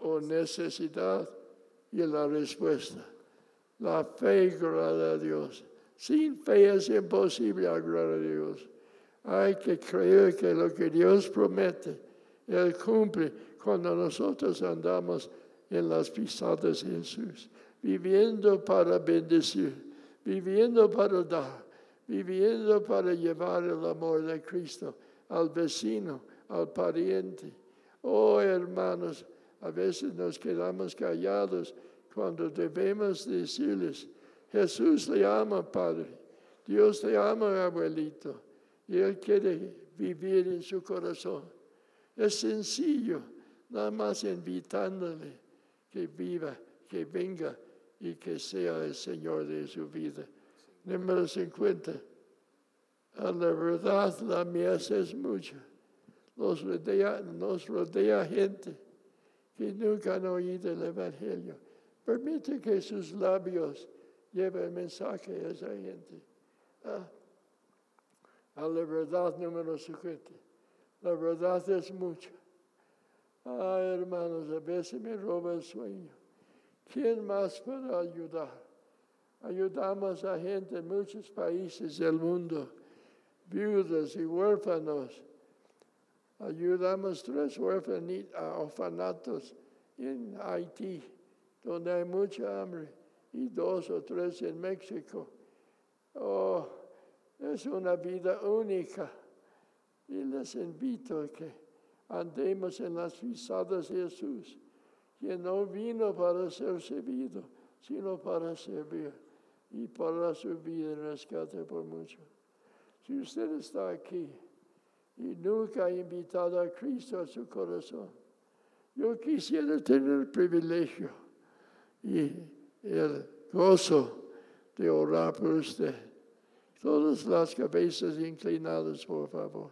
Speaker 2: o necesidad y la respuesta. La fe agrada a Dios. Sin fe es imposible agradar a Dios. Hay que creer que lo que Dios promete, Él cumple cuando nosotros andamos en las pisadas de Jesús, viviendo para bendecir, viviendo para dar, viviendo para llevar el amor de Cristo al vecino, al pariente. Oh hermanos, a veces nos quedamos callados cuando debemos decirles, Jesús le ama, Padre, Dios le ama, abuelito, y Él quiere vivir en su corazón. Es sencillo, nada más invitándole que viva, que venga y que sea el Señor de su vida. Número 50. A la verdad, la mies es mucha. Nos rodea, nos rodea gente que nunca han oído el Evangelio. Permite que sus labios lleven el mensaje a esa gente. Ah, a la verdad número 50. La verdad es mucha. Ah, hermanos, a veces me roba el sueño. ¿Quién más puede ayudar? Ayudamos a gente en muchos países del mundo, viudas y huérfanos. Ayudamos tres huérfani- a orfanatos en Haití, donde hay mucha hambre, y dos o tres en México. Oh, es una vida única. Y les invito a que andemos en las pisadas de Jesús, que no vino para ser servido, sino para servir y para su vida en rescate por mucho. Si usted está aquí y nunca ha invitado a Cristo a su corazón, yo quisiera tener el privilegio y el gozo de orar por usted. Todas las cabezas inclinadas, por favor.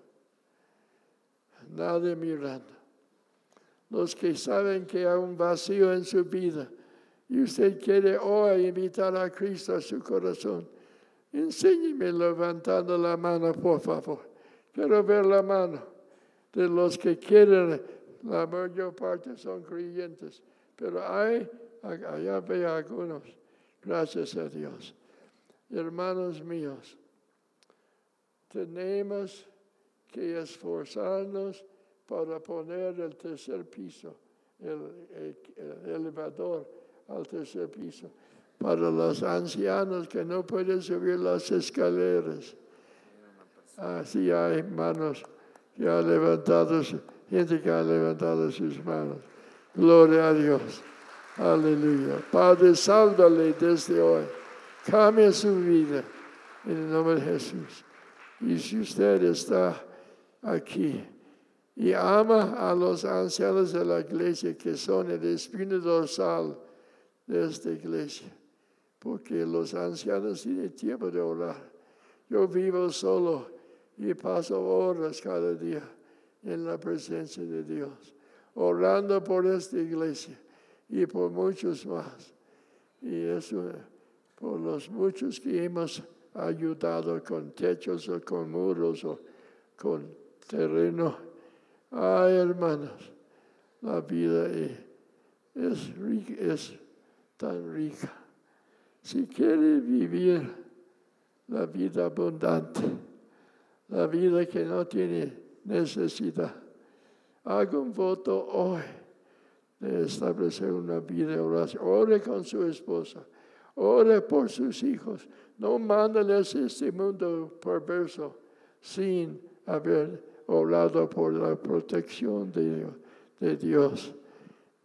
Speaker 2: Nadie mirando. Los que saben que hay un vacío en su vida y usted quiere hoy invitar a Cristo a su corazón, enséñeme levantando la mano, por favor. Quiero ver la mano de los que quieren, la mayor parte son creyentes, pero hay, allá veo algunos, gracias a Dios. Hermanos míos, tenemos que esforzarnos para poner el tercer piso, el, el- el elevador al tercer piso, para los ancianos que no pueden subir las escaleras. Así hay manos que han levantado, gente que ha levantado sus manos. Gloria a Dios. Aleluya. Padre, sálvale desde hoy. Cambia su vida en el nombre de Jesús. Y si usted está aquí y ama a los ancianos de la iglesia que son el espino dorsal de esta iglesia, porque los ancianos tienen tiempo de orar. Yo vivo solo y paso horas cada día en la presencia de Dios, orando por esta iglesia y por muchos más. Y eso por los muchos que hemos ayudado con techos o con muros o con terreno. Ay, hermanos, la vida es, es tan rica. Si quiere vivir la vida abundante, la vida que no tiene necesidad, haga un voto hoy de establecer una vida de oración. Ore con su esposa, ore por sus hijos. No mándeles este mundo perverso sin haber orado por la protección de, de Dios,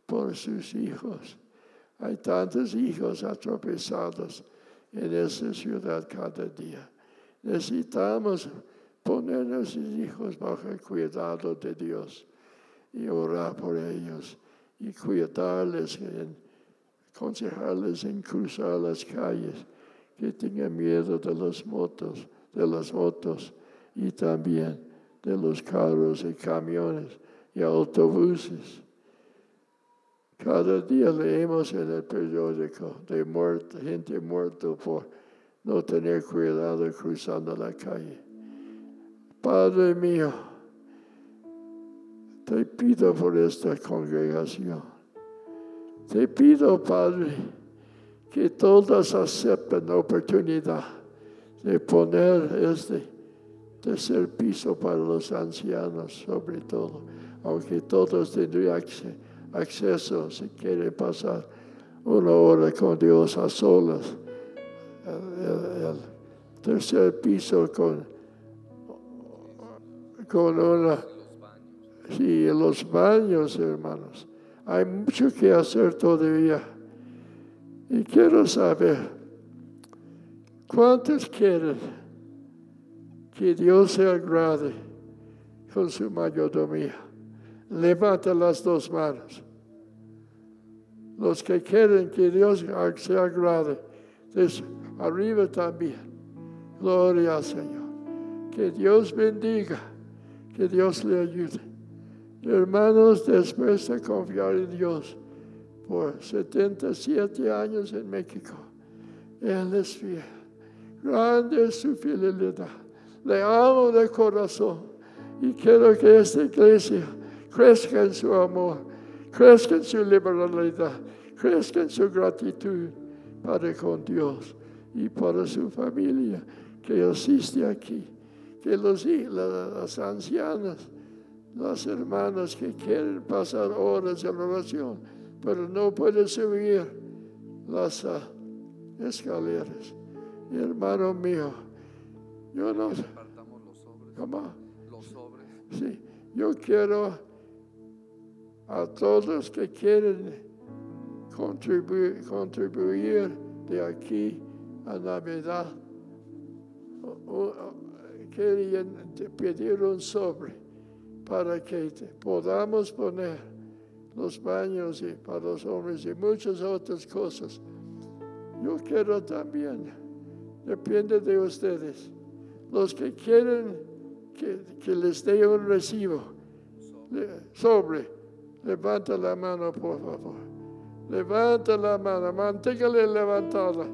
Speaker 2: por sus hijos. Hay tantos hijos atropezados en esta ciudad cada día. Necesitamos poner a nuestros hijos bajo el cuidado de Dios y orar por ellos y cuidarles, aconsejarles en cruzar las calles, que tengan miedo de las motos, de las motos y también de los carros y camiones y autobuses. Cada día leemos en el periódico de muerte, gente muerta por no tener cuidado cruzando la calle. Padre mío, te pido por esta congregación. Te pido, Padre, que todas acepten la oportunidad de poner este tercer piso para los ancianos, sobre todo, aunque todos tendrían acceso si quieren pasar una hora con Dios a solas. El, tercer piso con, con una... Sí, los baños, hermanos. Hay mucho que hacer todavía. Y quiero saber, ¿cuántos quieren que Dios se agrade con su mayordomía? Levanta las dos manos. Los que quieren que Dios se agrade, arriba también. Gloria al Señor. Que Dios bendiga, que Dios le ayude. Hermanos, después de confiar en Dios por 77 años en México, Él es fiel. Grande es su fidelidad. Le amo de corazón y quiero que esta iglesia crezca en su amor, crezca en su liberalidad, crezca en su gratitud para con Dios y para su familia que asiste aquí, que los, las ancianas las hermanas que quieren pasar horas en oración, pero no pueden subir las uh, escaleras. hermano mío, yo no
Speaker 3: los sobres.
Speaker 2: ¿Cómo?
Speaker 3: Los sobres.
Speaker 2: Sí, yo quiero a todos que quieren contribuir, contribuir de aquí a Navidad, querían pedir un sobre para que podamos poner los baños y para los hombres y muchas otras cosas. Yo quiero también, depende de ustedes, los que quieren que, les dé un recibo sobre, levanta la mano por favor. Levanta la mano, manténgale levantada.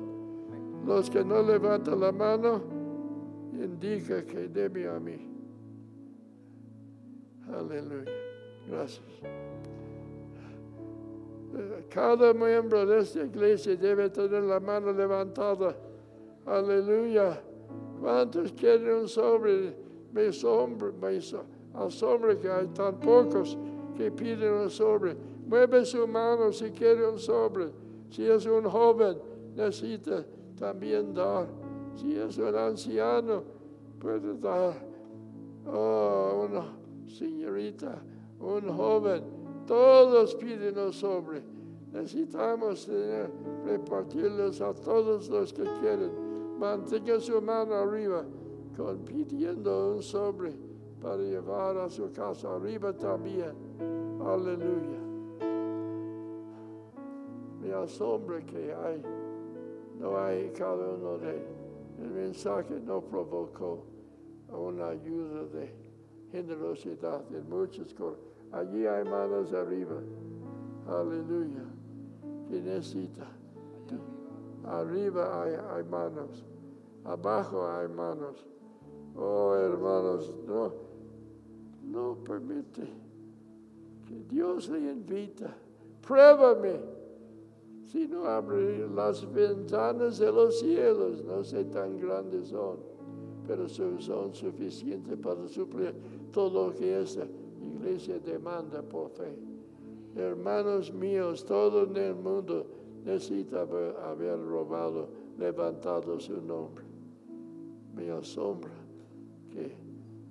Speaker 2: Los que no levantan la mano, indica que debe a mí. Aleluya. Gracias. Cada miembro de esta iglesia debe tener la mano levantada. Aleluya. ¿Cuántos quieren un sobre? Me asombra, me asombra que hay tan pocos que piden un sobre. Mueve su mano si quiere un sobre. Si es un joven, necesita también dar. Si es un anciano, puede dar. Oh, uno señorita, un joven, todos piden un sobre. Necesitamos repartirles a todos los que quieren. Mantenga su mano arriba, con, pidiendo un sobre para llevar a su casa arriba también. Aleluya. Me asombra que hay, no hay cada uno de el mensaje no provocó una ayuda de generosidad en muchas cosas. Allí hay manos arriba. Aleluya. ¿Quién necesita? Arriba hay, hay manos. Abajo hay manos. Oh, hermanos, no, no permite que Dios le invita. Pruébame. Si no abre las ventanas de los cielos, no sé tan grandes son, pero son suficientes para suplir todo lo que esta iglesia demanda por fe. Hermanos míos, todo en el mundo necesita haber, robado, levantado su nombre. Me asombra que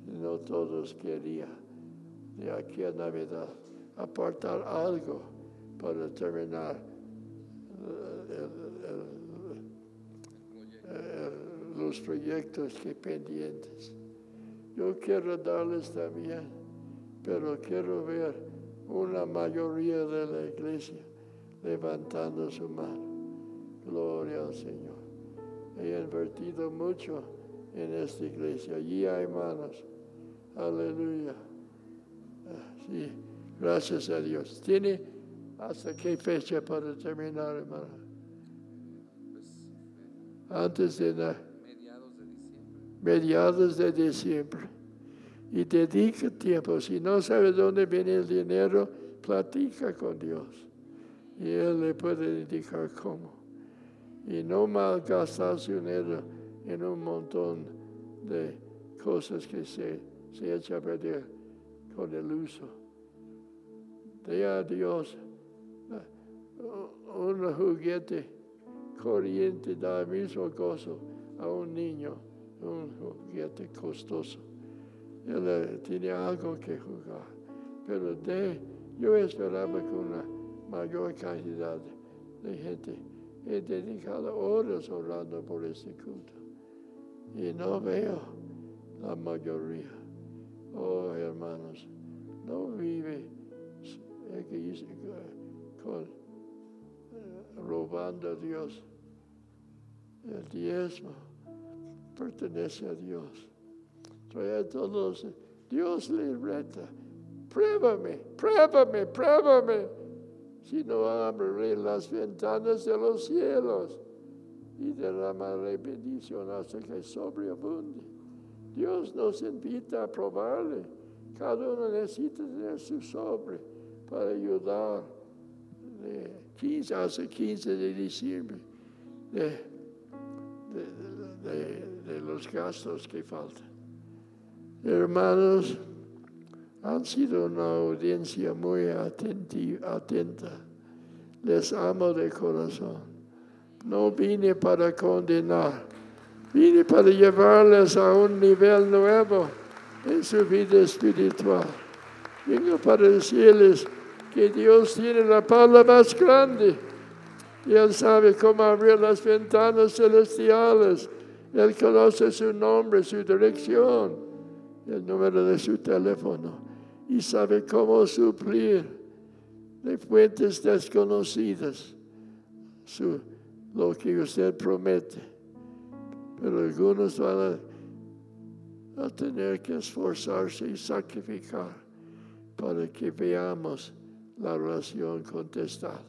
Speaker 2: no todos querían de aquí a Navidad apartar algo para terminar los proyectos que pendientes. Yo quiero darles también, pero quiero ver una mayoría de la iglesia levantando su mano. Gloria al Señor. He invertido mucho en esta iglesia. Allí hay manos. Aleluya. Ah, Sí, gracias a Dios. ¿Tiene hasta qué fecha para terminar, hermano? Antes de
Speaker 3: diciembre.
Speaker 2: Mediados de diciembre. Y dedica tiempo. Si no sabe dónde viene el dinero, platica con Dios. Y Él le puede indicar cómo. Y no malgastar su dinero en un montón de cosas que se, se echa a perder con el uso. Dé a Dios eh, un juguete corriente da el mismo gozo a un niño, un juguete costoso. Él eh, tiene algo que jugar, pero de, yo esperaba con una mayor cantidad de gente. He dedicado horas orando por este culto y no veo la mayoría. Oh, hermanos, no vive con, eh, robando a Dios. El diezmo pertenece a Dios. A todos. Dios le reta. Pruébame, pruébame, pruébame. Si no abriré las ventanas de los cielos y derramaré bendición hasta que sobreabunde. Dios nos invita a probarle. Cada uno necesita tener su sobre para ayudar. De 15 hasta 15 de diciembre de- de- de los gastos que faltan. Hermanos, han sido una audiencia muy atenta. Les amo de corazón. No vine para condenar, vine para llevarles a un nivel nuevo en su vida espiritual. Vengo para decirles que Dios tiene la palabra más grande. Y Él sabe cómo abrir las ventanas celestiales. Él conoce su nombre, su dirección, el número de su teléfono. Y sabe cómo suplir de fuentes desconocidas su, lo que usted promete. Pero algunos van a, a tener que esforzarse y sacrificar para que veamos la oración contestada.